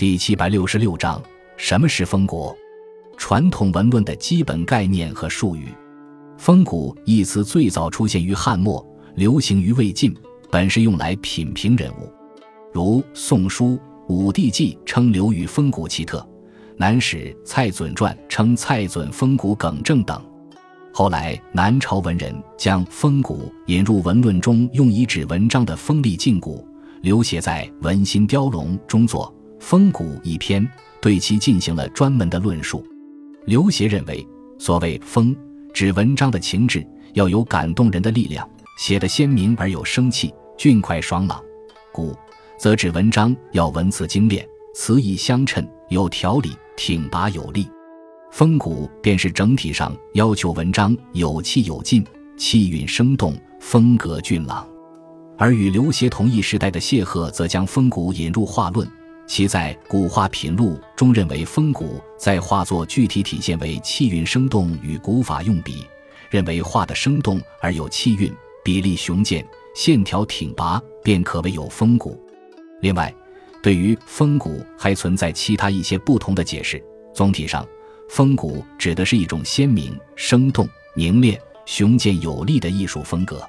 第七百六十六章：什么是风骨？传统文论的基本概念和术语。风骨一词最早出现于汉末，流行于魏晋，本是用来品评人物，如《宋书·武帝纪》称刘禹风骨奇特，《南史·蔡准传》称蔡准风骨耿正等。后来，南朝文人将风骨引入文论中，用以指文章的锋利劲骨。刘勰在《文心雕龙》中作《风骨》一篇，对其进行了专门的论述。刘勰认为，所谓“风”，指文章的情志要有感动人的力量，写得鲜明而有生气、俊快爽朗；“骨”则指文章要文辞精炼、词意相称、有条理、挺拔有力。风骨便是整体上要求文章有气有劲，气韵生动，风格俊朗。而与刘勰同一时代的谢赫，则将风骨引入画论。其在《古画品录》中认为，风骨在画作具体体现为气韵生动与古法用笔，认为画的生动而有气韵，比例雄健，线条挺拔，便可谓有风骨。另外，对于风骨还存在其他一些不同的解释。总体上，风骨指的是一种鲜明、生动、凝练、雄健有力的艺术风格。